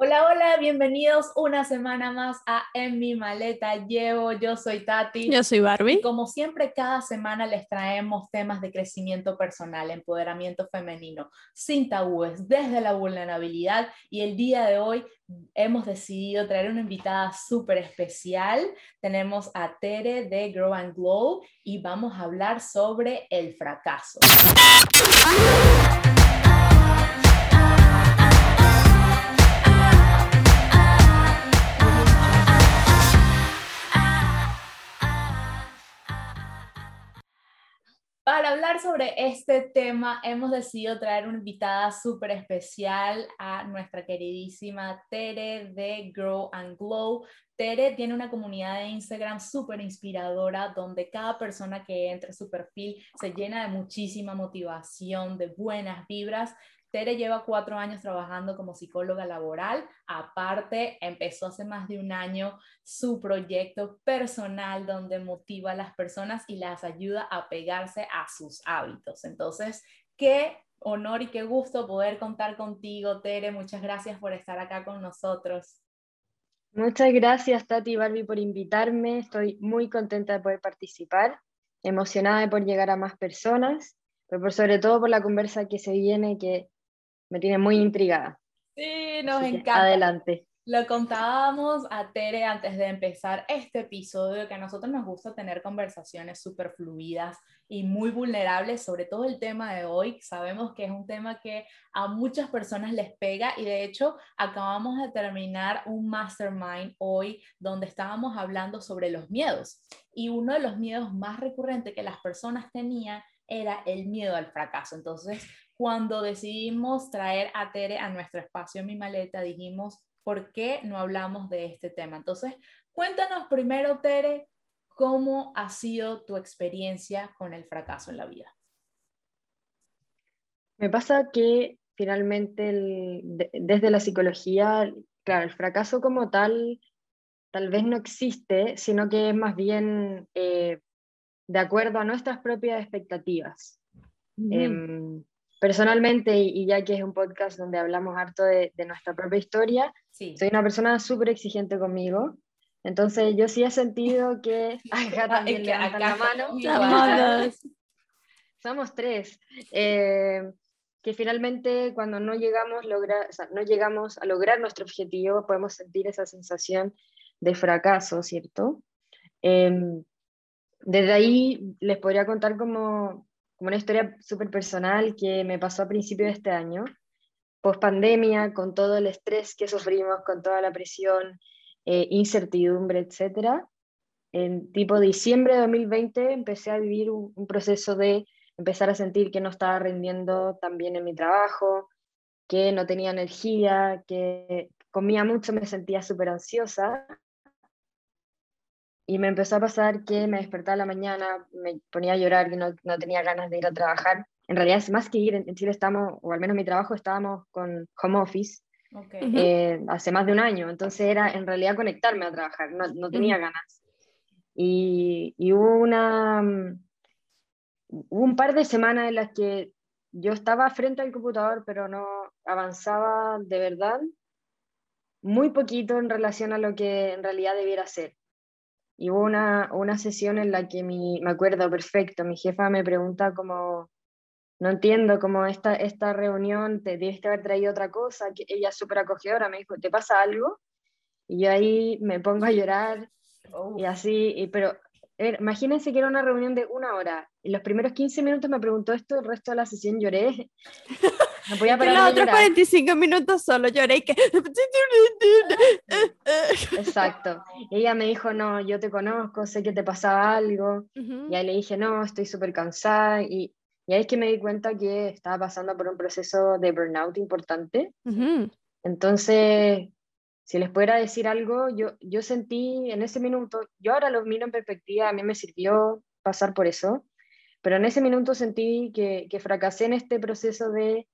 Hola, hola, bienvenidos una semana más a En mi maleta llevo. Yo soy Tati. Yo soy Barbie. Y como siempre, cada semana les traemos temas de crecimiento personal, empoderamiento femenino, sin tabúes, desde la vulnerabilidad. Y el día de hoy hemos decidido traer una invitada súper especial. Tenemos a Tere de Grow and Glow y vamos a hablar sobre el fracaso. Para hablar sobre este tema, hemos decidido traer una invitada súper especial a nuestra queridísima Tere de Grow and Glow. Tere tiene una comunidad de Instagram súper inspiradora donde cada persona que entra su perfil se llena de muchísima motivación, de buenas vibras Tere lleva cuatro años trabajando como psicóloga laboral. Aparte, empezó hace más de un año su proyecto personal donde motiva a las personas y las ayuda a pegarse a sus hábitos. Entonces, qué honor y qué gusto poder contar contigo, Tere. Muchas gracias por estar acá con nosotros. Muchas gracias, Tati y Barbie, por invitarme. Estoy muy contenta de poder participar, emocionada de poder llegar a más personas, pero por sobre todo por la conversa que se viene, que me tiene muy intrigada. Sí, nos encanta. Adelante. Lo contábamos a Tere antes de empezar este episodio, que a nosotros nos gusta tener conversaciones súper fluidas y muy vulnerables, sobre todo el tema de hoy. Sabemos que es un tema que a muchas personas les pega y de hecho acabamos de terminar un mastermind hoy donde estábamos hablando sobre los miedos. Y uno de los miedos más recurrentes que las personas tenían era el miedo al fracaso. Entonces, cuando decidimos traer a Tere a nuestro espacio en mi maleta, dijimos, ¿por qué no hablamos de este tema? Entonces, cuéntanos primero, Tere, cómo ha sido tu experiencia con el fracaso en la vida. Me pasa que finalmente desde la psicología, claro, el fracaso como tal tal vez no existe, sino que es más bien eh, de acuerdo a nuestras propias expectativas. Personalmente, y ya que es un podcast donde hablamos harto de, nuestra propia historia, soy una persona súper exigente conmigo. Entonces, yo sí he sentido que. Acá también levantan la mano. Somos tres. Eh, que finalmente, cuando no llegamos, logra, no llegamos a lograr nuestro objetivo, podemos sentir esa sensación de fracaso, ¿cierto? Em, desde ahí les podría contar como como una historia súper personal que me pasó a principio de este año, post pandemia, con todo el estrés que sufrimos, con toda la presión, eh, incertidumbre, etc. En tipo diciembre de 2020 empecé a vivir un, un proceso de empezar a sentir que no estaba rindiendo tan bien en mi trabajo, que no tenía energía, que comía mucho, me sentía súper ansiosa y me empezó a pasar que me despertaba a la mañana, me ponía a llorar, que no, no, tenía ganas de ir a trabajar. En realidad, es más que ir, en Chile estamos, o al menos mi trabajo, estábamos con home office eh, hace más de un año. Entonces era en realidad conectarme a trabajar, no, no tenía ganas. Y, y, hubo, una, hubo un par de semanas en las que yo estaba frente al computador, pero no avanzaba de verdad muy poquito en relación a lo que en realidad debiera ser. Y hubo una, una sesión en la que mi, me acuerdo perfecto, mi jefa me pregunta como, no entiendo, como esta, esta reunión, te que haber traído otra cosa, que ella es súper acogedora, me dijo, ¿te pasa algo? Y yo ahí me pongo a llorar y así, y, pero imagínense que era una reunión de una hora. Y los primeros 15 minutos me preguntó esto, el resto de la sesión lloré. No podía parar los otros 45 minutos solo lloré y que... Exacto. Y ella me dijo, no, yo te conozco, sé que te pasaba algo. Y ahí le dije, no, estoy súper cansada. Y, y, ahí es que me di cuenta que estaba pasando por un proceso de burnout importante. Entonces, si les pudiera decir algo, yo, yo sentí en ese minuto, yo ahora lo miro en perspectiva, a mí me sirvió pasar por eso, pero en ese minuto sentí que, que fracasé en este proceso de,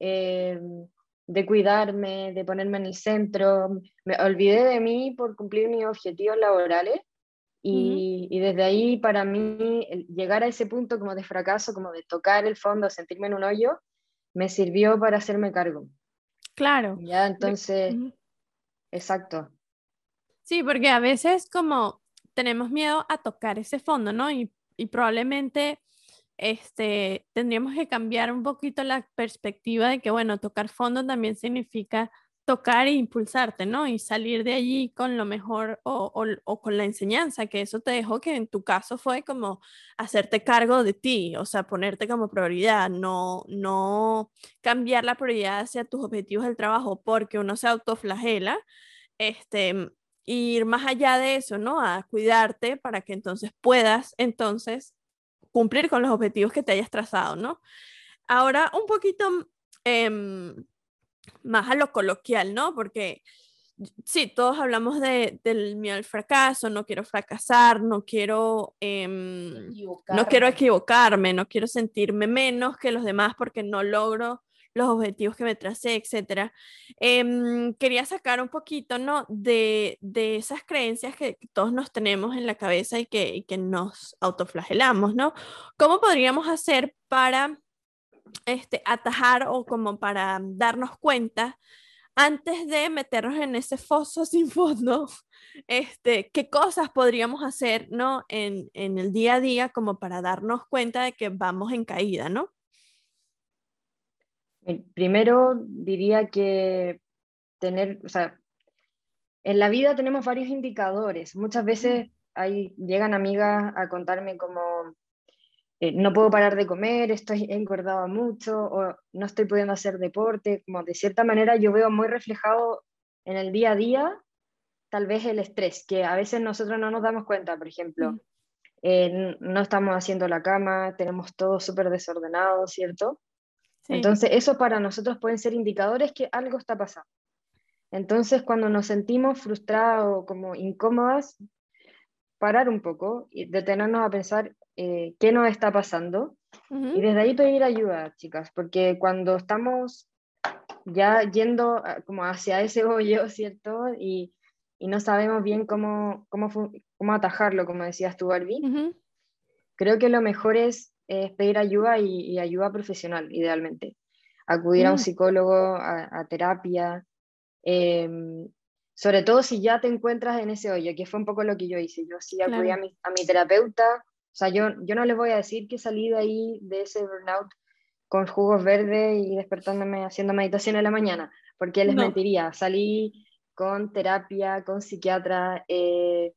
eh, de cuidarme, de ponerme en el centro, me olvidé de mí por cumplir mis objetivos laborales y, y desde ahí para mí llegar a ese punto como de fracaso, como de tocar el fondo, sentirme en un hoyo, me sirvió para hacerme cargo. Claro. Ya, entonces, exacto. Sí, porque a veces como tenemos miedo a tocar ese fondo, ¿no? Y, y probablemente este, tendríamos que cambiar un poquito la perspectiva de que, bueno, tocar fondo también significa tocar e impulsarte, ¿no? Y salir de allí con lo mejor o, o, con la enseñanza, que eso te dejó que en tu caso fue como hacerte cargo de ti, o sea, ponerte como prioridad, no, no cambiar la prioridad hacia tus objetivos del trabajo porque uno se autoflagela, este, ir más allá de eso, ¿no? A cuidarte para que entonces puedas entonces cumplir con los objetivos que te hayas trazado, ¿no? Ahora un poquito... Eh, más a lo coloquial, ¿no? Porque sí, todos hablamos de, del miedo al fracaso, no quiero fracasar, no quiero, em, no quiero equivocarme, no quiero sentirme menos que los demás porque no logro los objetivos que me tracé, etc. Em, quería sacar un poquito, ¿no? De, de, esas creencias que todos nos tenemos en la cabeza y que, que nos autoflagelamos, ¿no? ¿Cómo podríamos hacer para este, atajar o como para darnos cuenta antes de meternos en ese foso sin fondo, este, qué cosas podríamos hacer, ¿no? En, en, el día a día como para darnos cuenta de que vamos en caída, ¿no? Primero diría que tener, o sea, en la vida tenemos varios indicadores. Muchas veces hay, llegan amigas a contarme como, eh, no puedo parar de comer, estoy engordado mucho o no estoy pudiendo hacer deporte, como de cierta manera yo veo muy reflejado en el día a día tal vez el estrés, que a veces nosotros no nos damos cuenta, por ejemplo, mm. eh, no estamos haciendo la cama, tenemos todo súper desordenado, ¿cierto? Entonces, eso para nosotros pueden ser indicadores que algo está pasando. Entonces, cuando nos sentimos frustrados o como incómodas, parar un poco y detenernos a pensar eh, qué nos está pasando. Y desde ahí pedir ayuda, chicas, porque cuando estamos ya yendo como hacia ese hoyo, ¿cierto? Y, y no sabemos bien cómo, cómo, cómo, atajarlo, como decías tú, Barbie, creo que lo mejor es, pedir ayuda y, ayuda profesional, idealmente. Acudir a un mm. psicólogo, a, terapia, em, sobre todo si ya te encuentras en ese hoyo, que fue un poco lo que yo hice. Yo sí acudí a, mi, a mi terapeuta, o sea, yo, yo no les voy a decir que salí de ahí, de ese burnout, con jugos verdes y despertándome haciendo meditación en la mañana, porque les mentiría. Salí con terapia, con psiquiatra, eh,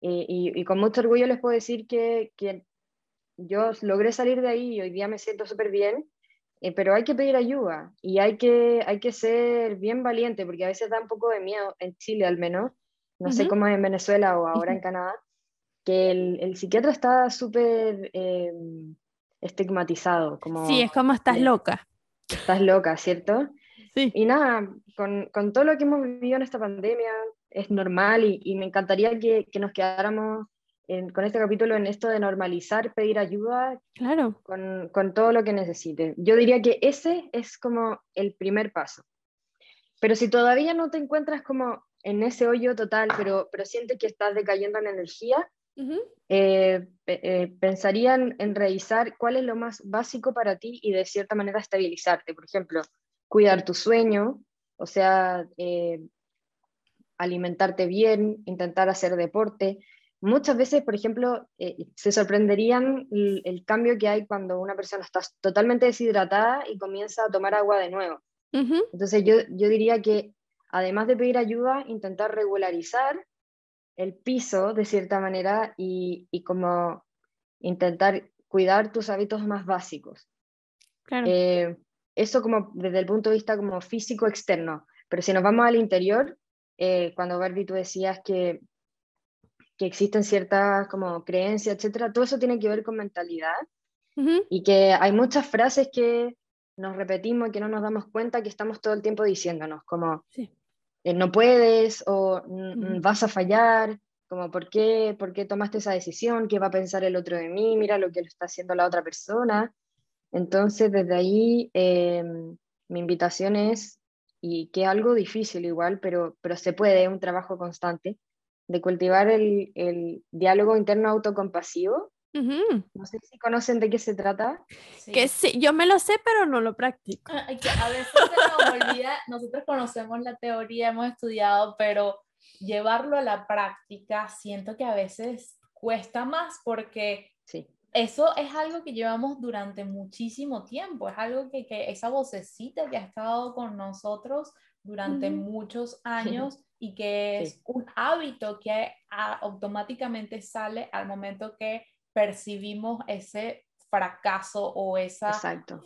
y, y, con mucho orgullo les puedo decir que, que, yo logré salir de ahí y hoy día me siento súper bien, eh, pero hay que pedir ayuda y hay que, hay que ser bien valiente, porque a veces da un poco de miedo, en Chile al menos, no sé cómo es en Venezuela o ahora en Canadá, que el, el psiquiatra está súper eh, estigmatizado. Como, sí, es como estás loca. Estás loca, ¿cierto? Sí. Y nada, con, con, todo lo que hemos vivido en esta pandemia, es normal y, y me encantaría que, que nos quedáramos en, con este capítulo en esto de normalizar, pedir ayuda claro. con, con todo lo que necesite. Yo diría que ese es como el primer paso. Pero si todavía no te encuentras como en ese hoyo total, pero, pero sientes que estás decayendo en energía, eh, eh, pensarían en revisar cuál es lo más básico para ti y de cierta manera estabilizarte. Por ejemplo, cuidar tu sueño, o sea, eh, alimentarte bien, intentar hacer deporte. Muchas veces, por ejemplo, se sorprenderían el, cambio que hay cuando una persona está totalmente deshidratada y comienza a tomar agua de nuevo. Entonces yo, yo diría que además de pedir ayuda, intentar regularizar el piso de cierta manera y, y como intentar cuidar tus hábitos más básicos. Claro. Eh, eso como desde el punto de vista como físico externo, pero si nos vamos al interior, eh, cuando Barbie tú decías que, que existen ciertas como creencias, etcétera, todo eso tiene que ver con mentalidad y que hay muchas frases que nos repetimos y que no nos damos cuenta que estamos todo el tiempo diciéndonos, como sí. Eh, no puedes o vas a fallar, como ¿por qué, por qué tomaste esa decisión, qué va a pensar el otro de mí, mira lo que lo está haciendo la otra persona. Entonces, desde ahí, em, mi invitación es, y que es algo difícil igual, pero, pero se puede, es un trabajo constante, de cultivar el, el diálogo interno autocompasivo No sé si conocen de qué se trata. Que sí, yo me lo sé, pero no lo practico. Ah, a veces se nos olvida, nosotros conocemos la teoría, hemos estudiado, pero llevarlo a la práctica siento que a veces cuesta más porque sí. eso es algo que llevamos durante muchísimo tiempo, es algo que, que esa vocecita que ha estado con nosotros durante muchos años y que es un hábito que automáticamente sale al momento que percibimos ese fracaso o esa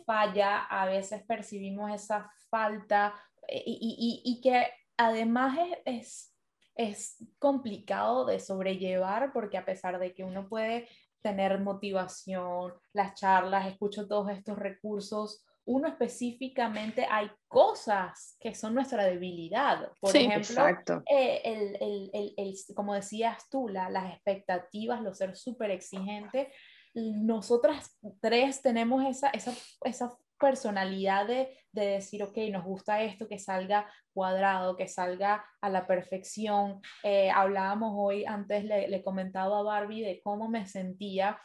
falla, a veces percibimos esa falta eh, y, y, y que además es, es, complicado de sobrellevar porque a pesar de que uno puede tener motivación, las charlas, escucho todos estos recursos, uno específicamente hay cosas que son nuestra debilidad. Por ejemplo, eh, el, el, el, como decías tú, la, las expectativas, lo ser súper exigente. Nosotras tres tenemos esa, esa, esa personalidad de, de, decir, ok, nos gusta esto, que salga cuadrado, que salga a la perfección. Eh, hablábamos hoy, antes le, le comentaba a Barbie de cómo me sentía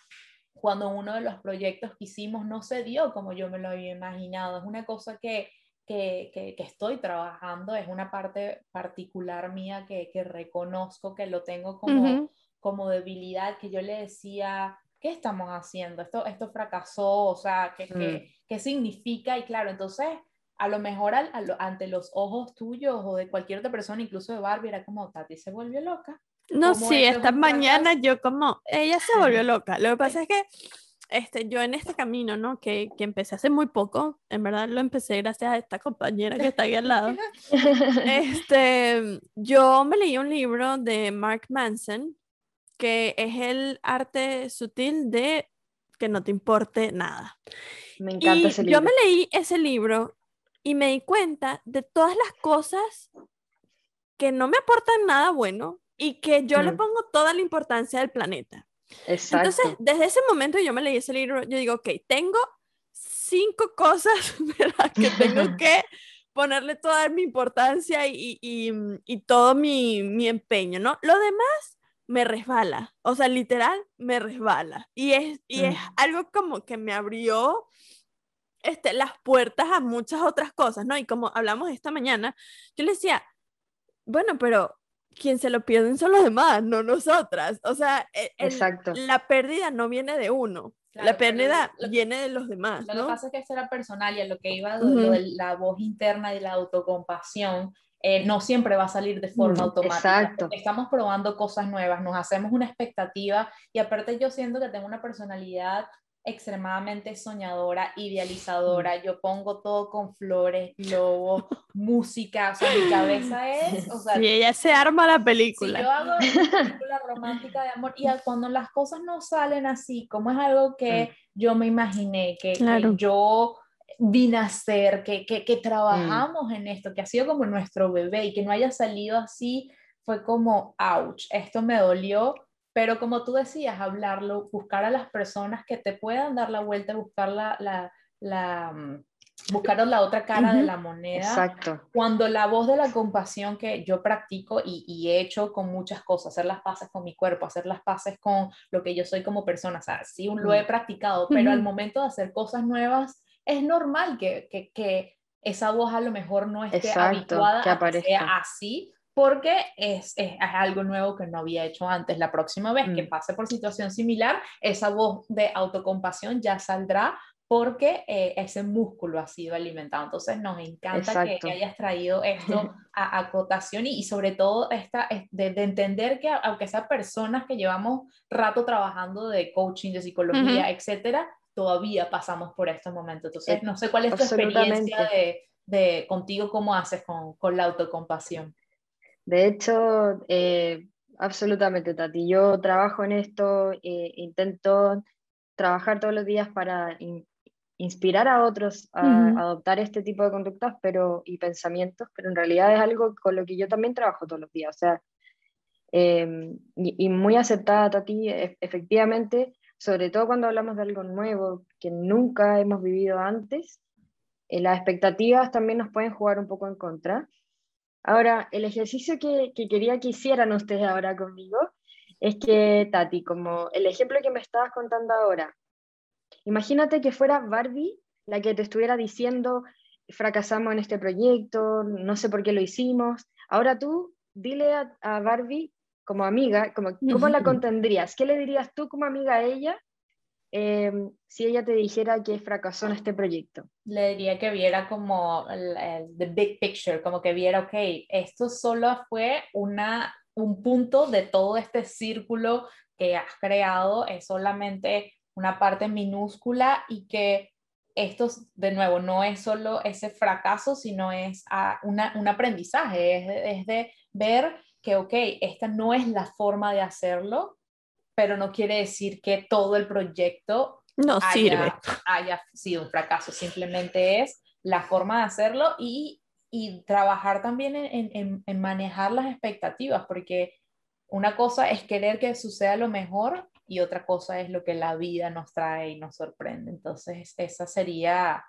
cuando uno de los proyectos que hicimos no se dio como yo me lo había imaginado. Es una cosa que, que, que, estoy trabajando, es una parte particular mía que, que reconozco que lo tengo como, como debilidad, que yo le decía, ¿qué estamos haciendo? Esto, esto fracasó, o sea, ¿qué, qué, mm. qué significa? Y claro, entonces a lo mejor ante los ojos tuyos o de cualquier otra persona, incluso de Barbie, era como, Tati se volvió loca. No, sí, esta mañana yo como, ella se volvió loca. Lo que pasa es que este, yo en este camino, ¿no? Que, que, empecé hace muy poco, en verdad lo empecé gracias a esta compañera que está ahí al lado. Este, yo me leí un libro de Mark Manson, que es el arte sutil de que no te importe nada. Me encanta ese libro. Yo me leí ese libro y me di cuenta de todas las cosas que no me aportan nada bueno y que yo le pongo toda la importancia del planeta. Exacto. Entonces, desde ese momento yo me leí ese libro, yo digo, ok, tengo cinco cosas las que tengo que ponerle toda mi importancia y, y, y todo mi, mi, empeño, ¿no? Lo demás me resbala, o sea, literal, me resbala. Y es, y es mm. algo como que me abrió este, las puertas a muchas otras cosas, ¿no? Y como hablamos esta mañana, yo le decía, bueno, pero quien se lo pierden son los demás, no nosotras. O sea, e, la pérdida no viene de uno. la pérdida viene de los demás. Lo que pasa es que eso era personal y a lo que iba de, la voz interna y la autocompasión, eh, no siempre va a salir de forma automática. Exacto. Estamos probando cosas nuevas, nos hacemos una expectativa y aparte yo siento que tengo una personalidad extremadamente soñadora, idealizadora. Mm. Yo pongo todo con flores, globos, música. O sea, mi cabeza es. O sea, y ella se arma la película. Si yo hago una película romántica de amor y cuando las cosas no salen así, como es algo que mm. yo me imaginé, que, yo vine a hacer, que, que, que trabajamos mm. en esto, que ha sido como nuestro bebé y que no haya salido así, fue como, ouch, esto me dolió pero como tú decías, hablarlo, buscar a las personas que te puedan dar la vuelta, buscar la, la, la mm, buscar la otra cara de la moneda. Exacto. Cuando la voz de la compasión que yo practico y, y, he hecho con muchas cosas, hacer las paces con mi cuerpo, hacer las paces con lo que yo soy como persona, o sea, sí lo he practicado, pero al momento de hacer cosas nuevas, es normal que, que, que esa voz a lo mejor no esté habituada a que sea así, porque es, es, algo nuevo que no había hecho antes. La próxima vez que mm. pase por situación similar, esa voz de autocompasión ya saldrá porque eh, ese músculo ha sido alimentado. Entonces nos encanta que, hayas traído esto a, acotación y, sobre todo esta, de, de, entender que aunque sean personas que llevamos rato trabajando de coaching, de psicología, etcétera, todavía pasamos por estos momentos. Entonces eh, no sé cuál es tu experiencia de, de contigo, cómo haces con, con la autocompasión. De hecho, eh, absolutamente, Tati. Yo trabajo en esto, eh, intento trabajar todos los días para inspirar a otros a adoptar este tipo de conductas pero, y pensamientos, pero en realidad es algo con lo que yo también trabajo todos los días. O sea, em, y, muy aceptada, Tati, e, efectivamente, sobre todo cuando hablamos de algo nuevo que nunca hemos vivido antes, eh, las expectativas también nos pueden jugar un poco en contra. Ahora, el ejercicio que, quería que hicieran ustedes ahora conmigo es que, Tati, como el ejemplo que me estabas contando ahora, imagínate que fuera Barbie la que te estuviera diciendo, fracasamos en este proyecto, no sé por qué lo hicimos. Ahora tú dile a, Barbie como amiga, como, ¿cómo la contendrías? ¿Qué le dirías tú como amiga a ella em, si ella te dijera que fracasó en este proyecto? Le diría que viera como el, the big picture, como que viera, ok, esto solo fue una, un punto de todo este círculo que has creado, es solamente una parte minúscula y que esto, de nuevo, no es solo ese fracaso, sino es ah, un aprendizaje, es de, ver que, ok, esta no es la forma de hacerlo, pero no quiere decir que todo el proyecto no haya, sirve. haya sido un fracaso, simplemente es la forma de hacerlo y, trabajar también en, en, manejar las expectativas, porque una cosa es querer que suceda lo mejor y otra cosa es lo que la vida nos trae y nos sorprende. Entonces, esa sería,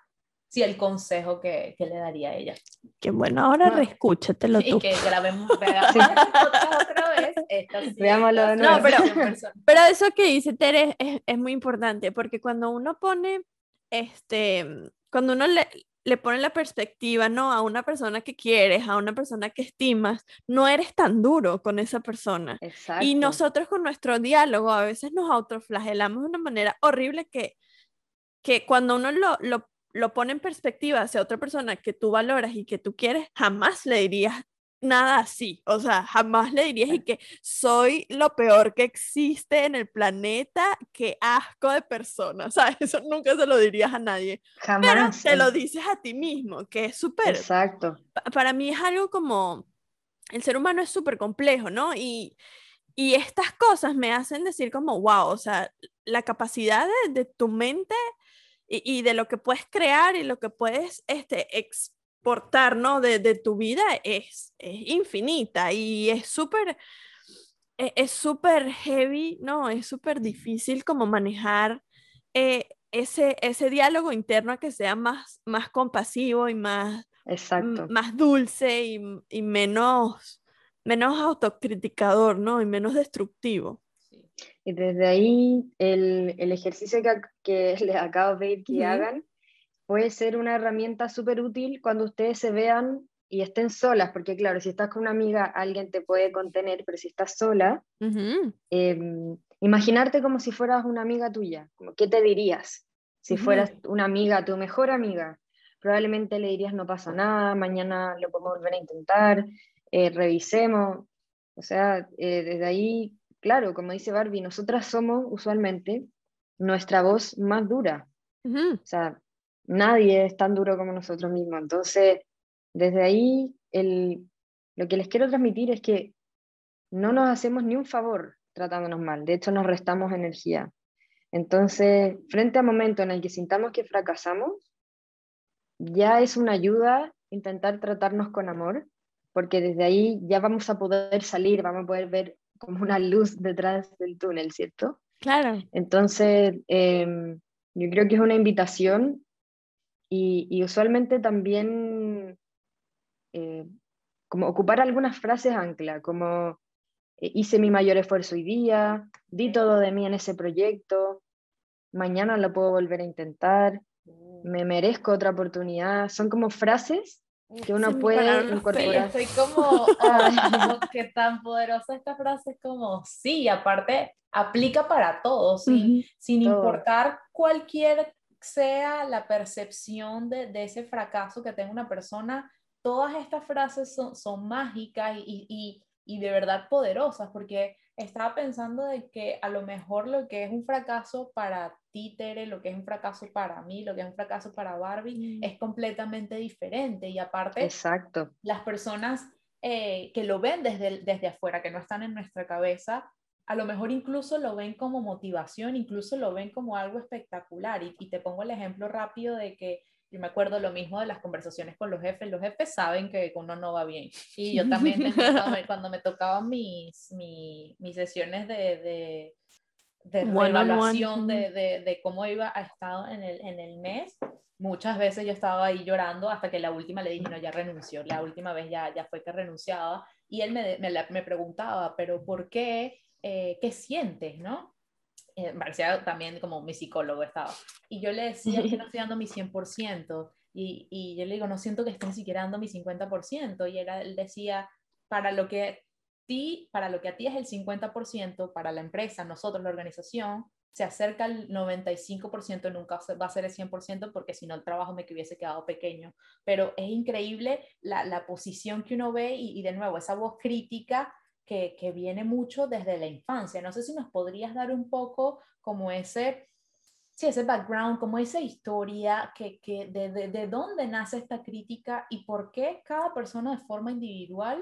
sí, el consejo que, que le daría a ella. Qué bueno, ahora no. reescúchatelo tú. Y que grabemos, otra vez. Veámoslo de nuevo. No, pero, pero eso que dice Tere es, es muy importante, porque cuando uno pone, este, cuando uno le, le pone la perspectiva, ¿no? A una persona que quieres, a una persona que estimas, no eres tan duro con esa persona. Exacto. Y nosotros con nuestro diálogo a veces nos autoflagelamos de una manera horrible que, que cuando uno lo, lo, lo pone en perspectiva hacia otra persona que tú valoras y que tú quieres, jamás le dirías nada así, o sea, jamás le dirías y que soy lo peor que existe en el planeta, qué asco de persona, ¿sabes? Eso nunca se lo dirías a nadie. Jamás. Pero te lo dices a ti mismo, que es súper... Exacto. Para mí es algo como, el ser humano es súper complejo, ¿no? Y, y estas cosas me hacen decir como, wow, o sea, la capacidad de, de tu mente y, y, de lo que puedes crear y lo que puedes este, portar, ¿no? De, de tu vida es, es, infinita y es súper, e, es súper heavy, ¿no? Es súper difícil como manejar eh, ese, ese diálogo interno a que sea más, más compasivo y más, Exacto. más dulce y, y, menos, menos autocriticador, ¿no? Y menos destructivo. Y desde ahí el, el ejercicio que, que les acabo de pedir que hagan puede ser una herramienta súper útil cuando ustedes se vean y estén solas, porque claro, si estás con una amiga, alguien te puede contener, pero si estás sola, em, imaginarte como si fueras una amiga tuya, como, ¿qué te dirías? Si fueras una amiga, tu mejor amiga, probablemente le dirías no pasa nada, mañana lo podemos volver a intentar, eh, revisemos, o sea, eh, desde ahí, claro, como dice Barbie, nosotras somos usualmente nuestra voz más dura. O sea, nadie es tan duro como nosotros mismos. Entonces, desde ahí, el, lo que les quiero transmitir es que no nos hacemos ni un favor tratándonos mal, de hecho nos restamos energía. Entonces, frente a momento en el que sintamos que fracasamos, ya es una ayuda intentar tratarnos con amor, porque desde ahí ya vamos a poder salir, vamos a poder ver como una luz detrás del túnel, ¿cierto? Claro. Entonces, em, yo creo que es una invitación y, usualmente también eh, como ocupar algunas frases ancla, como eh, hice mi mayor esfuerzo hoy día, di todo de mí en ese proyecto, mañana lo puedo volver a intentar, me merezco otra oportunidad. Son como frases que uno puede incorporar. Estoy como, oh, qué tan poderosa esta frase, como, sí, aparte aplica para todos, sin, importar cualquier sea la percepción de, ese fracaso que tenga una persona, todas estas frases son, mágicas y, de verdad poderosas, porque estaba pensando de que a lo mejor lo que es un fracaso para ti, Tere, lo que es un fracaso para mí, lo que es un fracaso para Barbie, mm. es completamente diferente. Y aparte, Exacto. las personas eh, que lo ven desde, desde afuera, que no están en nuestra cabeza, a lo mejor incluso lo ven como motivación, incluso lo ven como algo espectacular. Y, te pongo el ejemplo rápido de que yo me acuerdo lo mismo de las conversaciones con los jefes. Los jefes saben que uno no va bien. Y yo también cuando me tocaban mis, mis, mis sesiones de, de, de evaluación de, de, de, cómo iba a estar en el, en el mes, muchas veces yo estaba ahí llorando hasta que la última le dije, no, ya renunció. La última vez ya, ya fue que renunciaba. Y él me, me, me preguntaba, pero ¿por qué? eh, ¿qué sientes, no? Eh, parecía también como mi psicólogo estaba. Y yo le decía que no estoy dando mi 100%. Y, y yo le digo, no siento que esté ni siquiera dando mi 50%. Y era, él decía, para lo que ti, para lo que a ti es el 50%, para la empresa, nosotros, la organización, se acerca al 95%, nunca va a ser el 100% porque si no el trabajo me hubiese quedado pequeño. Pero es increíble la, la posición que uno ve y, y, de nuevo esa voz crítica que, que, viene mucho desde la infancia. No sé si nos podrías dar un poco como ese, sí, ese background, como esa historia, que, que de, de, de dónde nace esta crítica y por qué cada persona de forma individual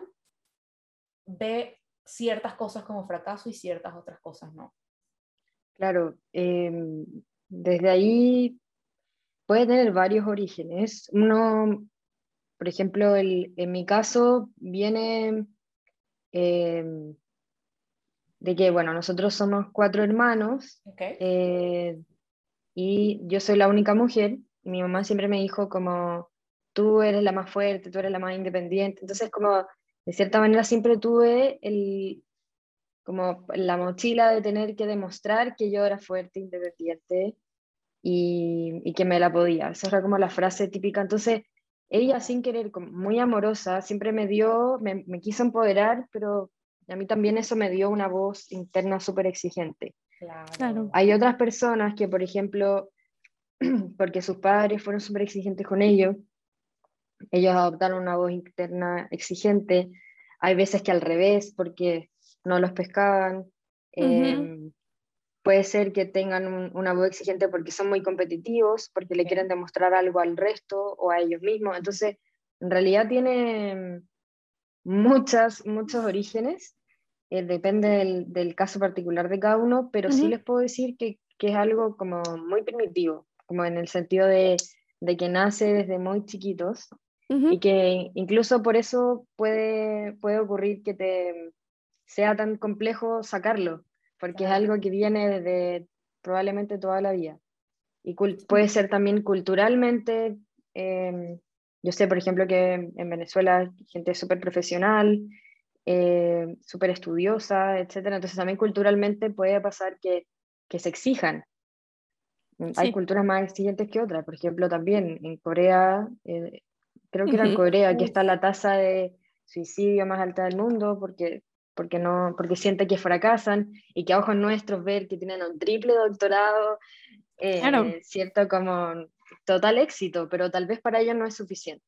ve ciertas cosas como fracaso y ciertas otras cosas no. Claro, em, desde ahí puede tener varios orígenes. Uno, por ejemplo, el, en mi caso viene em, de que, bueno, nosotros somos cuatro hermanos eh, y yo soy la única mujer. Mi mamá siempre me dijo como, tú eres la más fuerte, tú eres la más independiente. Entonces, como, de cierta manera siempre tuve el, como la mochila de tener que demostrar que yo era fuerte, independiente y, y, que me la podía. Esa era como la frase típica. Entonces, ella sin querer, muy amorosa, siempre me dio, me, me quiso empoderar, pero a mí también eso me dio una voz interna súper exigente. Claro. Hay otras personas que, por ejemplo, porque sus padres fueron súper exigentes con ellos, ellos adoptaron una voz interna exigente. Hay veces que al revés, porque no los pescaban. Em, puede ser que tengan una voz exigente porque son muy competitivos, porque le quieren demostrar algo al resto o a ellos mismos. Entonces, en realidad tiene muchas, muchos orígenes. Eh, depende del, caso particular de cada uno, pero sí les puedo decir que, que, es algo como muy primitivo, como en el sentido de, de que nace desde muy chiquitos y que incluso por eso puede, puede ocurrir que te sea tan complejo sacarlo, porque es algo que viene desde probablemente toda la vida. Y puede ser también culturalmente, em, yo sé, por ejemplo, que en Venezuela gente súper profesional, eh, súper estudiosa, etc. Entonces también culturalmente puede pasar que, que se exijan. Hay culturas más exigentes que otras. Por ejemplo, también en Corea, eh, creo que era en Corea, que está la tasa de suicidio más alta del mundo, porque porque, no, porque sienten que fracasan y que a ojos nuestros ver que tienen un triple doctorado, eh, cierto, como total éxito, pero tal vez para ellos no es suficiente.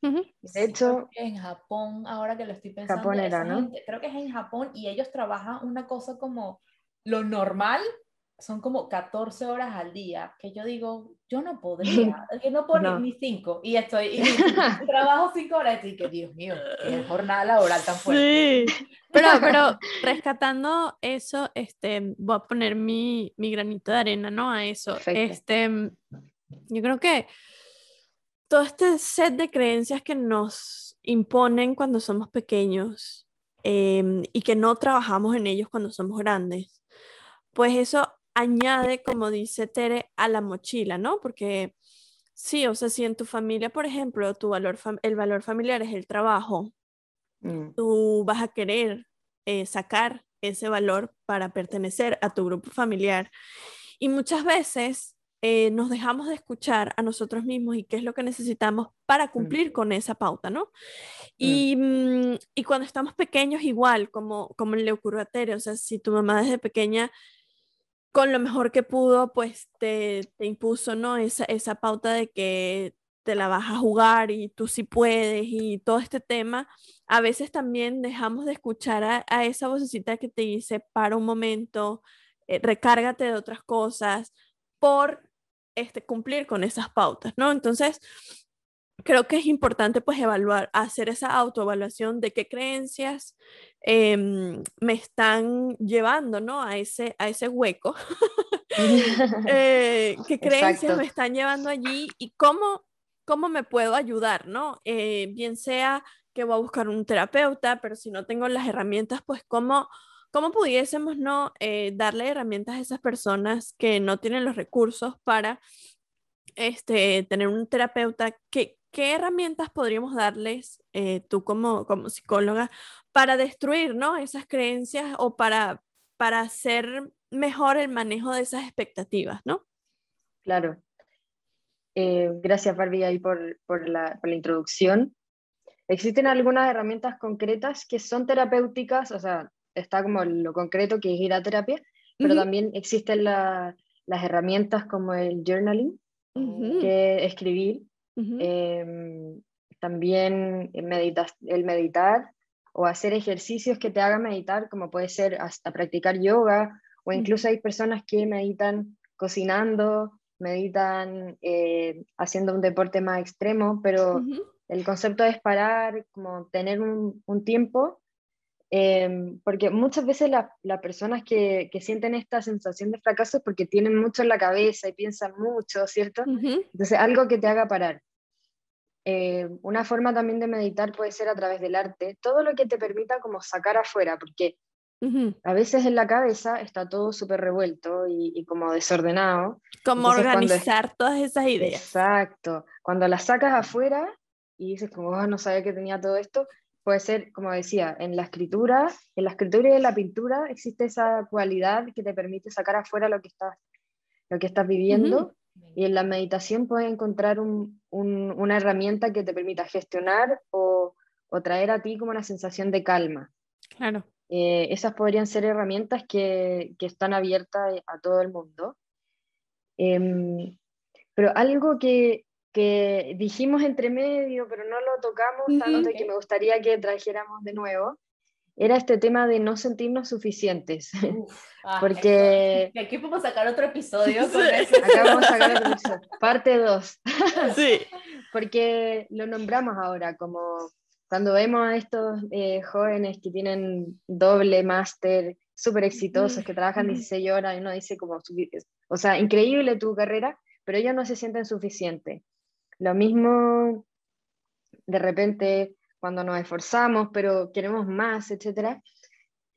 De hecho, en Japón, ahora que lo estoy pensando, Japón era, ¿no? creo que es en Japón y ellos trabajan una cosa como lo normal son como 14 horas al día, que yo digo, yo no podría, que no puedo ni 5, y estoy, y trabajo 5 horas, y que Dios mío, qué jornada laboral tan fuerte. Sí, pero, pero rescatando eso, este, voy a poner mi, mi granito de arena, ¿no? A eso. Este, yo creo que todo este set de creencias que nos imponen cuando somos pequeños em, y que no trabajamos en ellos cuando somos grandes, pues eso añade, como dice Tere, a la mochila, ¿no? Porque sí, o sea, si en tu familia, por ejemplo, tu valor el valor familiar es el trabajo, mm. tú vas a querer eh, sacar ese valor para pertenecer a tu grupo familiar. Y muchas veces eh, nos dejamos de escuchar a nosotros mismos y qué es lo que necesitamos para mm. cumplir con esa pauta, ¿no? Mm. Y, y, cuando estamos pequeños, igual, como, como le ocurrió a Tere, o sea, si tu mamá desde pequeña con lo mejor que pudo, pues te, te impuso, ¿no? Esa, esa pauta de que te la vas a jugar y tú sí puedes y todo este tema, a veces también dejamos de escuchar a, esa vocecita que te dice, para un momento, eh, recárgate de otras cosas por este, cumplir con esas pautas, ¿no? Entonces, creo que es importante pues evaluar, hacer esa autoevaluación de qué creencias em, me están llevando, ¿no? A ese, a ese hueco. Eh, ¿Qué creencias me están llevando allí y cómo, cómo me puedo ayudar, ¿no? Eh, bien sea que voy a buscar un terapeuta, pero si no tengo las herramientas, pues cómo, cómo pudiésemos, ¿no? Eh, darle herramientas a esas personas que no tienen los recursos para este, tener un terapeuta que, ¿qué herramientas podríamos darles eh, tú como, como psicóloga para destruir ¿no? esas creencias o para para hacer mejor el manejo de esas expectativas, ¿no? Claro. Eh, gracias, Barbie, ahí por, por, la, por la introducción. Existen algunas herramientas concretas que son terapéuticas, o sea, está como lo concreto que es ir a terapia, pero también existen las herramientas como el journaling, que es escribir, em, también el, el meditar o hacer ejercicios que te hagan meditar, como puede ser hasta practicar yoga, o incluso hay personas que meditan cocinando, meditan eh, haciendo un deporte más extremo, pero el concepto es parar, como tener un, un tiempo Em, porque muchas veces las personas que, que, sienten esta sensación de fracaso es porque tienen mucho en la cabeza y piensan mucho, ¿cierto? Entonces, algo que te haga parar. Eh, una forma también de meditar puede ser a través del arte, todo lo que te permita como sacar afuera, porque a veces en la cabeza está todo súper revuelto y, como desordenado. Como organizar todas esas ideas. Exacto. Cuando las sacas afuera y dices como, oh, no sabía que tenía todo esto, puede ser, como decía, en la escritura, en la escritura y en la pintura existe esa cualidad que te permite sacar afuera lo que estás, lo que estás viviendo. Y en la meditación puedes encontrar un, un, una herramienta que te permita gestionar o, o, traer a ti como una sensación de calma. Claro. Eh, esas podrían ser herramientas que, que, están abiertas a todo el mundo. Eh, pero algo que, que dijimos entre medio, pero no lo tocamos tanto y que me gustaría que trajéramos de nuevo, era este tema de no sentirnos suficientes. Ah, Porque... aquí podemos sacar otro episodio Acá vamos a sacar otro episodio. Parte 2. sí. Porque lo nombramos ahora como cuando vemos a estos eh, jóvenes que tienen doble máster, súper exitosos, que trabajan 16 horas y uno dice como, o sea, increíble tu carrera, pero ellos no se sienten suficientes. Lo mismo de repente cuando nos esforzamos, pero queremos más, etc.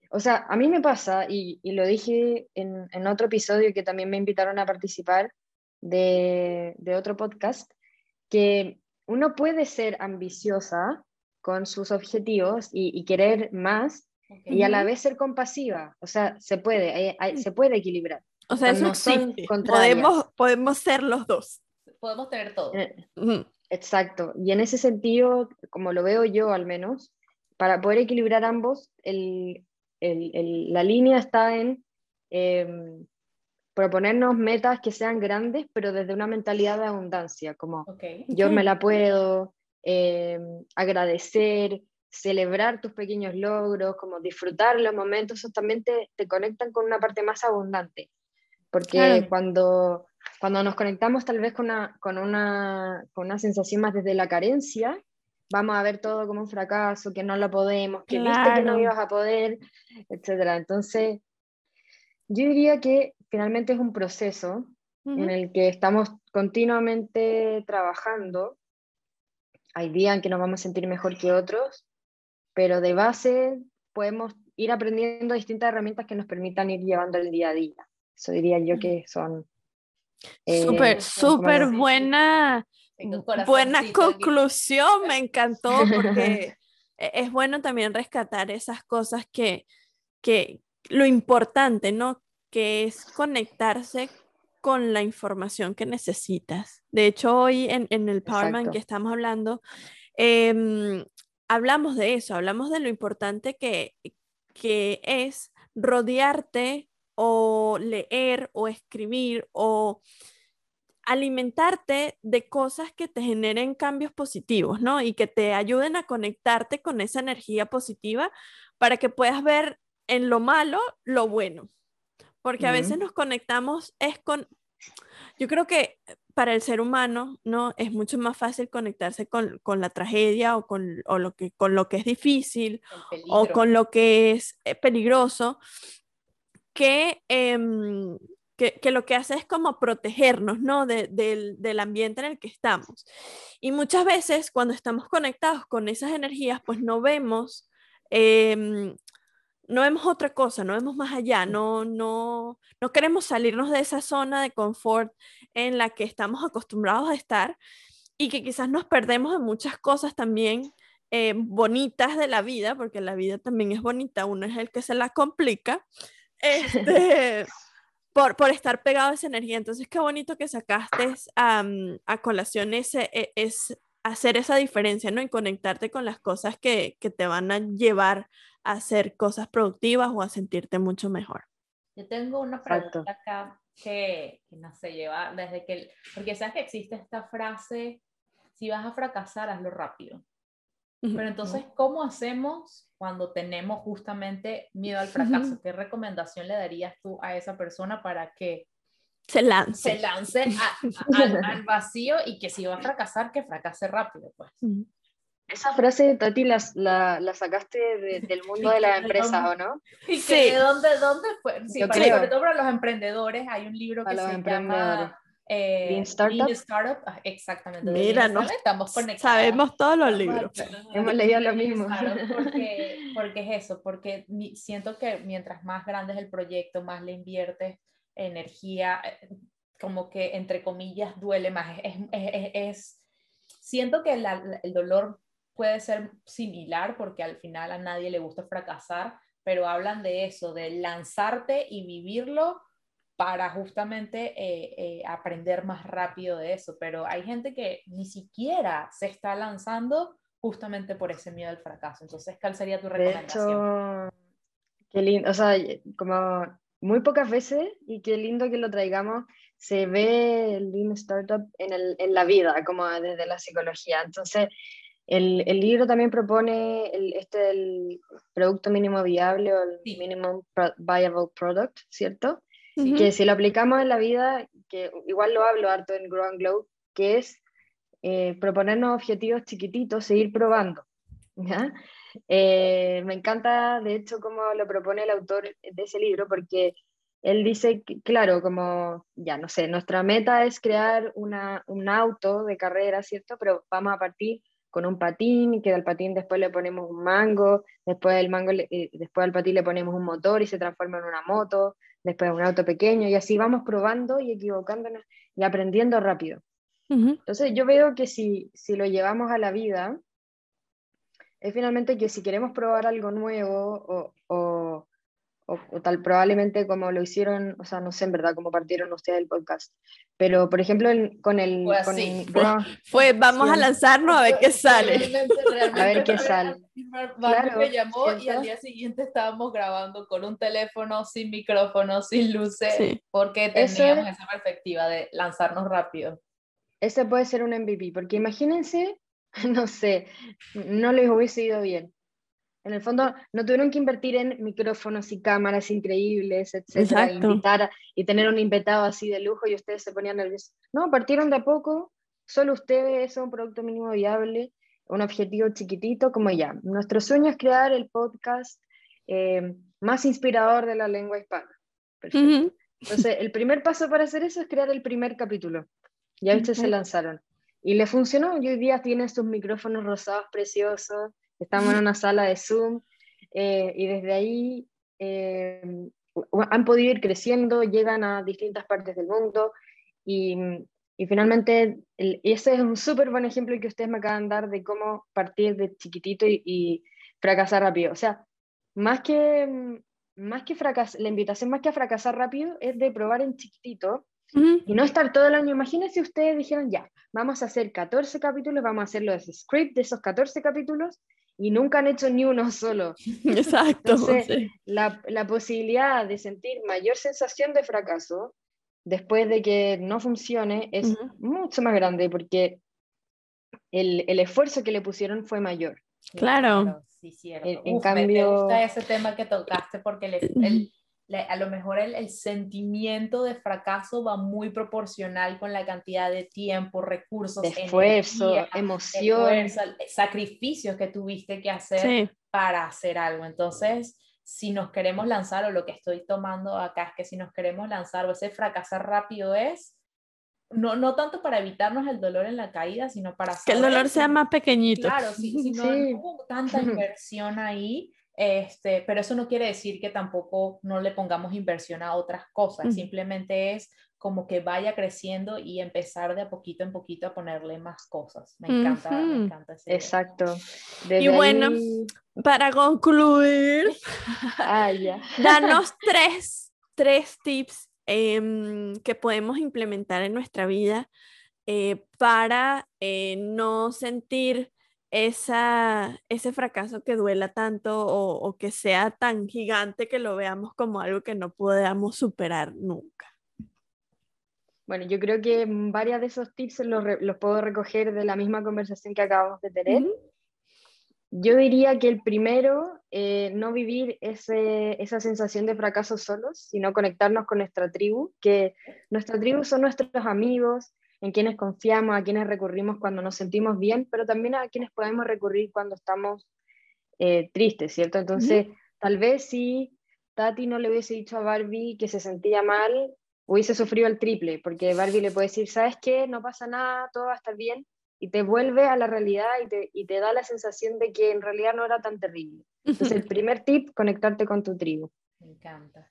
O sea, a mí me pasa, y, lo dije en, otro episodio que también me invitaron a participar de, otro podcast, que uno puede ser ambiciosa con sus objetivos y, querer más y a la vez ser compasiva. O sea, se puede, se puede equilibrar. O sea, eso podemos, podemos ser los dos podemos tener todo. Eh, exacto. Y en ese sentido, como lo veo yo al menos, para poder equilibrar ambos, el, el, el, la línea está en em, proponernos metas que sean grandes, pero desde una mentalidad de abundancia, como yo me la puedo, em, agradecer, celebrar tus pequeños logros, como disfrutar los momentos, eso también te, te conectan con una parte más abundante. Porque cuando cuando nos conectamos tal vez con una, con una, con una sensación más desde la carencia, vamos a ver todo como un fracaso, que no lo podemos, que viste que no ibas a poder, etc. Entonces, yo diría que finalmente es un proceso en el que estamos continuamente trabajando. Hay días en que nos vamos a sentir mejor que otros, pero de base podemos ir aprendiendo distintas herramientas que nos permitan ir llevando el día a día. Eso diría yo que son eh, súper buena, buena conclusión, me encantó porque e, es bueno también rescatar esas cosas que, que lo importante, ¿no? Que es conectarse con la información que necesitas. De hecho, hoy en, en el Powerman que estamos hablando, eh, hablamos de eso, hablamos de lo importante que, que es rodearte o leer o escribir o alimentarte de cosas que te generen cambios positivos, ¿no? Y que te ayuden a conectarte con esa energía positiva para que puedas ver en lo malo lo bueno. Porque a veces nos conectamos es con, yo creo que para el ser humano, ¿no? Es mucho más fácil conectarse con, con la tragedia o, con, o lo que, con lo que es difícil o con lo que es eh, Em, que, que, lo que hace es como protegernos, ¿no? del, ambiente en el que estamos. Y muchas veces cuando estamos conectados con esas energías, pues no vemos, em, no vemos otra cosa, no vemos más allá, no, no, no queremos salirnos de esa zona de confort en la que estamos acostumbrados a estar y que quizás nos perdemos de muchas cosas también eh, bonitas de la vida, porque la vida también es bonita, uno es el que se la complica, este, por, por estar pegado a esa energía. Entonces, qué bonito que sacaste a colación ese, e, es hacer esa diferencia, ¿no? Y conectarte con las cosas que, que te van a llevar a hacer cosas productivas o a sentirte mucho mejor. Yo tengo una pregunta acá que, que, no se lleva desde que, porque sabes que existe esta frase, si vas a fracasar, hazlo rápido. Pero entonces, ¿cómo hacemos cuando tenemos justamente miedo al fracaso? ¿Qué recomendación le darías tú a esa persona para que se lance, se lance al, vacío y que si va a fracasar, que fracase rápido? Pues? Esa frase, Tati, la, la, sacaste del mundo de las empresas, ¿o no? sí. ¿De dónde, dónde fue? Sí, sobre todo para los emprendedores hay un libro que se llama eh, Startup. Ah, exactamente. Mira, no, estamos conectados. Sabemos todos los libros. Hemos leído lo mismo. Porque, porque es eso, porque siento que mientras más grande es el proyecto, más le inviertes energía, eh, como que entre comillas duele más. Es, es, es siento que el dolor puede ser similar porque al final a nadie le gusta fracasar, pero hablan de eso, de lanzarte y vivirlo para justamente eh, eh, aprender más rápido de eso, pero hay gente que ni siquiera se está lanzando justamente por ese miedo al fracaso. Entonces, ¿cuál sería tu recomendación? qué lindo, o sea, como muy pocas veces y qué lindo que lo traigamos, se ve el Lean Startup en, el, en la vida, como desde la psicología. Entonces, el, el libro también propone el, este el producto mínimo viable o el minimum viable product, ¿cierto? Que si lo aplicamos en la vida, que igual lo hablo harto en Grow and Glow, que es eh, proponernos objetivos chiquititos, seguir probando. Eh, me encanta, de hecho, cómo lo propone el autor de ese libro, porque él dice, claro, como, ya no sé, nuestra meta es crear una, un auto de carrera, ¿cierto? Pero vamos a partir con un patín y que al patín después le ponemos un mango, después, el mango eh, después al patín le ponemos un motor y se transforma en una moto, después un auto pequeño y así vamos probando y equivocándonos y aprendiendo rápido. Entonces yo veo que si, si lo llevamos a la vida, es finalmente que si queremos probar algo nuevo o, o, tal probablemente como lo hicieron, o sea, no sé en verdad cómo partieron ustedes el podcast, pero por ejemplo con el... Fue, vamos a lanzarnos a ver qué sale. a ver qué sale. Claro, me llamó y al día siguiente estábamos grabando con un teléfono sin micrófono, sin luces, porque teníamos esa perspectiva de lanzarnos rápido. Ese puede ser un MVP, porque imagínense, no sé, no les hubiese ido bien en el fondo no tuvieron que invertir en micrófonos y cámaras increíbles, etcétera, invitar y tener un invitado así de lujo y ustedes se ponían nerviosos. No, partieron de a poco, solo ustedes son un producto mínimo viable, un objetivo chiquitito como ya. Nuestro sueño es crear el podcast eh, más inspirador de la lengua hispana. Entonces, el primer paso para hacer eso es crear el primer capítulo. Ya ustedes se lanzaron. Y le funcionó, y hoy día tienen sus micrófonos rosados preciosos, Estamos en una sala de Zoom eh, y desde ahí eh, han podido ir creciendo, llegan a distintas partes del mundo y, y finalmente ese es un súper buen ejemplo que ustedes me acaban de dar de cómo partir de chiquitito y, fracasar rápido. O sea, más que, más que fracasar, la invitación más que a fracasar rápido es de probar en chiquitito y no estar todo el año. Imagínense ustedes dijeron, ya, vamos a hacer 14 capítulos, vamos a hacer los script de esos 14 capítulos y nunca han hecho ni uno solo. Exacto. la, la, posibilidad de sentir mayor sensación de fracaso después de que no funcione es mucho más grande porque el, el, esfuerzo que le pusieron fue mayor. Claro. Sí, cierto. En, cambio... Me gusta ese tema que tocaste porque el, a lo mejor el, sentimiento de fracaso va muy proporcional con la cantidad de tiempo, recursos, esfuerzo, emoción, sacrificios que tuviste que hacer para hacer algo. Entonces, si nos queremos lanzar, o lo que estoy tomando acá es que si nos queremos lanzar o ese fracasar rápido es, no, no tanto para evitarnos el dolor en la caída, sino para... Que el dolor sea más pequeñito. Claro, si, no hubo tanta inversión ahí, Este, pero eso no quiere decir que tampoco no le pongamos inversión a otras cosas, simplemente es como que vaya creciendo y empezar de a poquito en poquito a ponerle más cosas. Me encanta, me encanta. Exacto. y bueno, para concluir, ah, ya. danos tres, tres tips em, que podemos implementar en nuestra vida eh, para eh, no sentir esa, ese fracaso que duela tanto o, que sea tan gigante que lo veamos como algo que no podamos superar nunca. Bueno, yo creo que varios de esos tips los, los puedo recoger de la misma conversación que acabamos de tener. Yo diría que el primero, eh, no vivir ese, esa sensación de fracaso solos, sino conectarnos con nuestra tribu, que nuestra tribu son nuestros amigos, en quienes confiamos, a quienes recurrimos cuando nos sentimos bien, pero también a quienes podemos recurrir cuando estamos eh, tristes, ¿cierto? Entonces, tal vez si Tati no le hubiese dicho a Barbie que se sentía mal, hubiese sufrido el triple, porque Barbie le puede decir, ¿sabes qué? No pasa nada, todo va a estar bien, y te vuelve a la realidad y te, y te da la sensación de que en realidad no era tan terrible. Entonces, el primer tip, conectarte con tu tribu.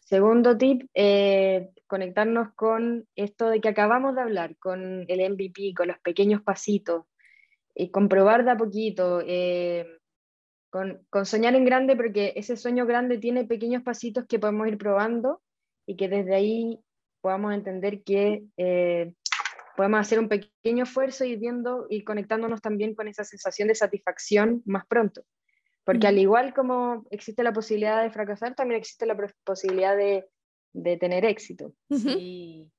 Segundo tip, eh, conectarnos con esto de que acabamos de hablar, con el MVP, con los pequeños pasitos, y comprobar de a poquito, eh, con, soñar en grande, porque ese sueño grande tiene pequeños pasitos que podemos ir probando y que desde ahí podamos entender que eh, podemos hacer un pequeño esfuerzo y viendo y conectándonos también con esa sensación de satisfacción más pronto. Porque al igual como existe la posibilidad de fracasar, también existe la posibilidad de, de tener éxito. Sí.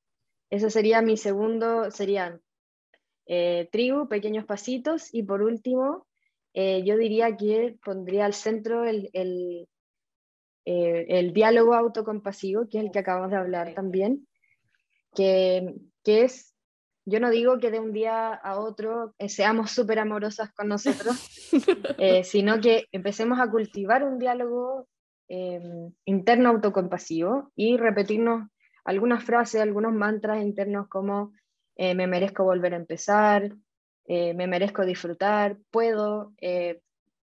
Ese sería mi segundo, serían eh, tribu, pequeños pasitos, y por último, eh, yo diría que pondría al centro el, el, eh, el, diálogo autocompasivo, que es el que acabamos de hablar también, que, que es yo no digo que de un día a otro eh, seamos súper amorosas con nosotros, eh, sino que empecemos a cultivar un diálogo em, interno autocompasivo y repetirnos algunas frases, algunos mantras internos como eh, me merezco volver a empezar, me merezco disfrutar, puedo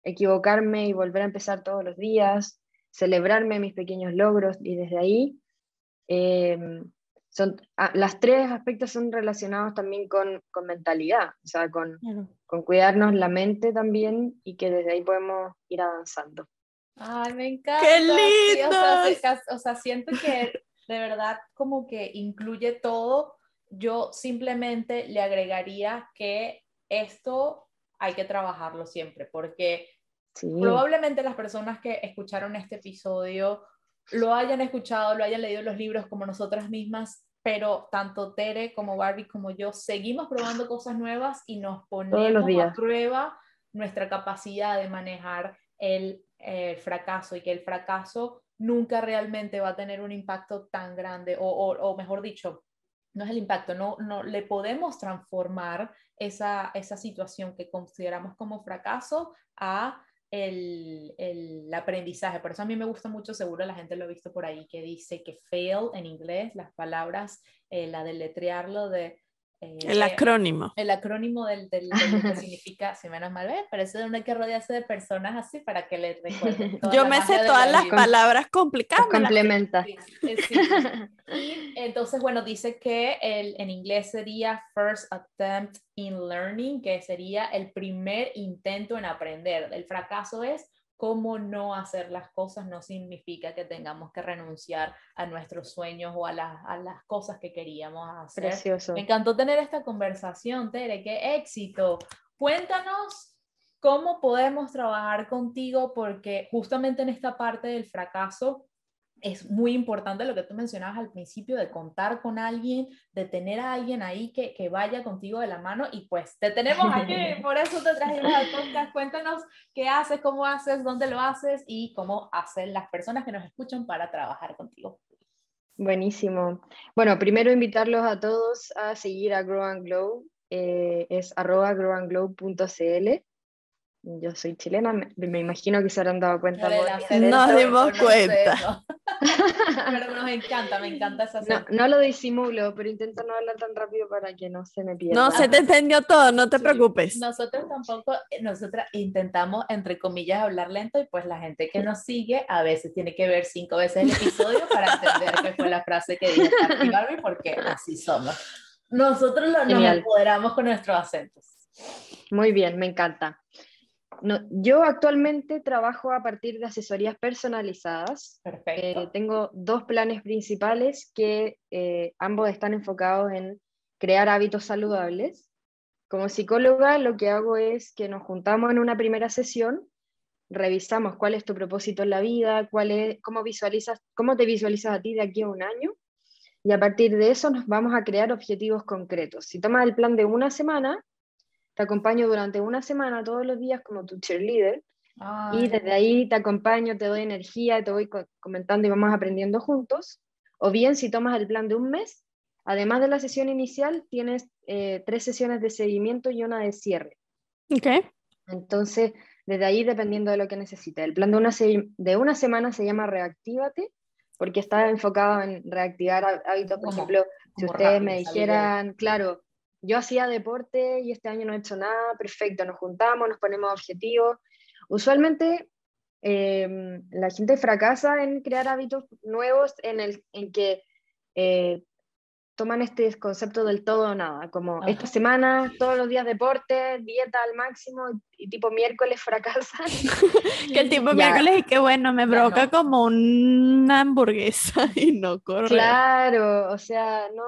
equivocarme y volver a empezar todos los días, celebrarme mis pequeños logros y desde ahí em, son, ah, las tres aspectos son relacionados también con, con mentalidad, o sea, con, con, cuidarnos la mente también y que desde ahí podemos ir avanzando. Ay, me encanta. ¡Qué lindo! o, sea, siento que de verdad como que incluye todo. Yo simplemente le agregaría que esto hay que trabajarlo siempre, porque probablemente las personas que escucharon este episodio lo hayan escuchado, lo hayan leído los libros como nosotras mismas, pero tanto Tere como Barbie como yo seguimos probando cosas nuevas y nos ponemos a prueba nuestra capacidad de manejar el, fracaso y que el fracaso nunca realmente va a tener un impacto tan grande o, o, mejor dicho, no es el impacto, no, no le podemos transformar esa, esa situación que consideramos como fracaso a el, el, aprendizaje. Por eso a mí me gusta mucho, seguro la gente lo ha visto por ahí, que dice que fail en inglés, las palabras, eh, la de letrearlo de eh, el acrónimo. El acrónimo del, del, que significa, si menos mal, ¿ves? Pero eso de uno hay que rodearse de personas así para que les recuerden. Yo me sé todas las palabras complicadas. Complementa. entonces, bueno, dice que el, en inglés sería first attempt in learning, que sería el primer intento en aprender. El fracaso es cómo no hacer las cosas no significa que tengamos que renunciar a nuestros sueños o a, a las cosas que queríamos hacer. Precioso. Me encantó tener esta conversación, Tere, qué éxito. Cuéntanos cómo podemos trabajar contigo porque justamente en esta parte del fracaso es muy importante lo que tú mencionabas al principio de contar con alguien, de tener a alguien ahí que, que vaya contigo de la mano y pues te tenemos aquí, por eso te trajimos al podcast. Cuéntanos qué haces, cómo haces, dónde lo haces y cómo hacen las personas que nos escuchan para trabajar contigo. Buenísimo. Bueno, primero invitarlos a todos a seguir a Grow and Glow, eh, es arroba growandglow.cl yo soy chilena, me, imagino que se habrán dado cuenta. Nos dimos cuenta. pero nos encanta, me encanta esa no, no, lo disimulo, pero intento no hablar tan rápido para que no se me pierda. No, se te entendió todo, no te preocupes. Nosotros tampoco, eh, nosotras intentamos, entre comillas, hablar lento y pues la gente que nos sigue a veces tiene que ver cinco veces el episodio para entender qué fue la frase que dijo Barbie, porque así somos. Nosotros lo, nos empoderamos con nuestros acentos. Muy bien, me encanta. No, yo actualmente trabajo a partir de asesorías personalizadas. Perfecto. Eh, tengo dos planes principales que eh, ambos están enfocados en crear hábitos saludables. Como psicóloga, lo que hago es que nos juntamos en una primera sesión, revisamos cuál es tu propósito en la vida, cuál es, cómo, visualizas, cómo te visualizas a ti de aquí a un año, y a partir de eso nos vamos a crear objetivos concretos. Si tomas el plan de una semana, te acompaño durante una semana todos los días como tu cheerleader. y desde ahí te acompaño, te doy energía, te voy comentando y vamos aprendiendo juntos. O bien, si tomas el plan de un mes, además de la sesión inicial, tienes eh, tres sesiones de seguimiento y una de cierre. Ok. Entonces, desde ahí, dependiendo de lo que necesites. El plan de una, de una semana se llama Reactívate, porque está enfocado en reactivar hábitos. Por ejemplo, si ustedes me dijeran, claro, yo hacía deporte y este año no he hecho nada, perfecto, nos juntamos, nos ponemos objetivos. Usualmente em, la gente fracasa en crear hábitos nuevos en, el, en que eh, toman este concepto del todo o nada, como esta semana, todos los días deporte, dieta al máximo y, tipo miércoles fracasan. que el tipo miércoles y que bueno, me provoca como una hamburguesa y no corre. Claro, o sea, no,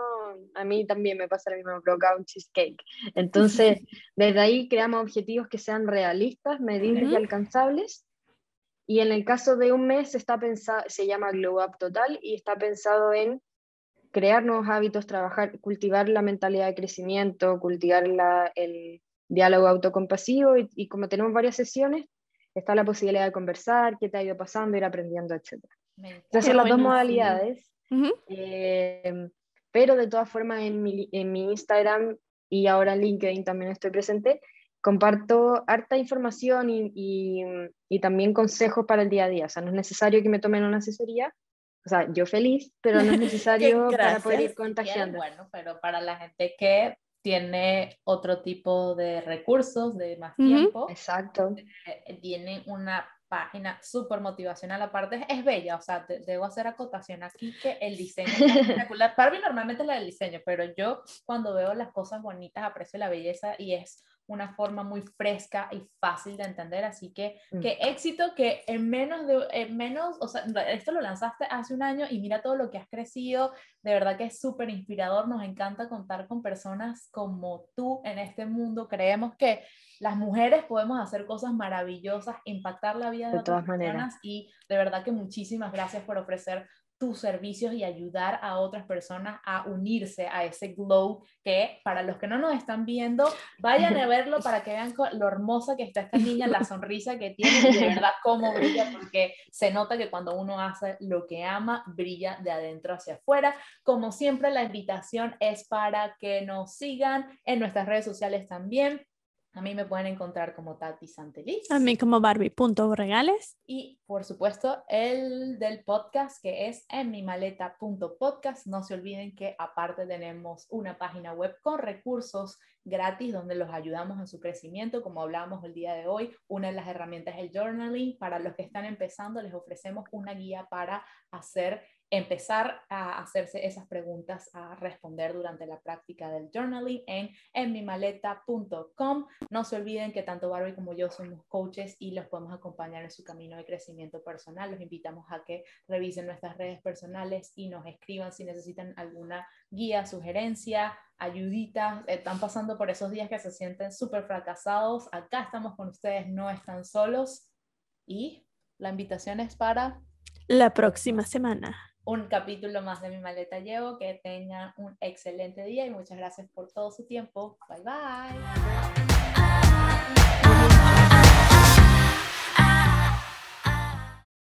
a mí también me pasa lo mismo, me provoca un cheesecake. Entonces, desde ahí creamos objetivos que sean realistas, medibles y alcanzables. Y en el caso de un mes está pensado, se llama Glow Up Total y está pensado en crear nuevos hábitos, trabajar, cultivar la mentalidad de crecimiento, cultivar el diálogo autocompasivo y, y, como tenemos varias sesiones, está la posibilidad de conversar, qué te ha ido pasando, ir aprendiendo, etc. Esas son las dos modalidades, eh, pero de todas formas en mi, en mi Instagram y ahora en LinkedIn también estoy presente, comparto harta información y, y, y, también consejos para el día a día. O sea, no es necesario que me tomen una asesoría, o sea, yo feliz, pero no es necesario para poder ir contagiando. bueno, pero para la gente que tiene otro tipo de recursos, de más tiempo. Exacto. Eh, tiene una página súper motivacional, aparte es bella, o sea, debo hacer acotación aquí que el diseño es espectacular. Para mí normalmente es la del diseño, pero yo cuando veo las cosas bonitas aprecio la belleza y es una forma muy fresca y fácil de entender, así que mm. qué éxito que en menos de, en menos, o sea, esto lo lanzaste hace un año y mira todo lo que has crecido, de verdad que es súper inspirador, nos encanta contar con personas como tú en este mundo, creemos que las mujeres podemos hacer cosas maravillosas, impactar la vida de, otras personas y de verdad que muchísimas gracias por ofrecer servicios y ayudar a otras personas a unirse a ese glow que para los que no nos están viendo, vayan a verlo para que vean lo hermosa que está esta niña, la sonrisa que tiene y de verdad cómo brilla, porque se nota que cuando uno hace lo que ama, brilla de adentro hacia afuera. Como siempre, la invitación es para que nos sigan en nuestras redes sociales también. A mí me pueden encontrar como Tati Santeliz. A mí como Barbie.regales. Y por supuesto el del podcast que es en mi maleta.podcast. No se olviden que aparte tenemos una página web con recursos gratis donde los ayudamos en su crecimiento. Como hablábamos el día de hoy, una de las herramientas es el journaling. Para los que están empezando les ofrecemos una guía para hacer empezar a hacerse esas preguntas, a responder durante la práctica del journaling en enmimaleta.com. No se olviden que tanto Barbie como yo somos coaches y los podemos acompañar en su camino de crecimiento personal. Los invitamos a que revisen nuestras redes personales y nos escriban si necesitan alguna guía, sugerencia, ayudita. Están pasando por esos días que se sienten súper fracasados. Acá estamos con ustedes, no están solos. Y la invitación es para la próxima semana un capítulo más de mi maleta llevo. Que tengan un excelente día y muchas gracias por todo su tiempo. Bye bye.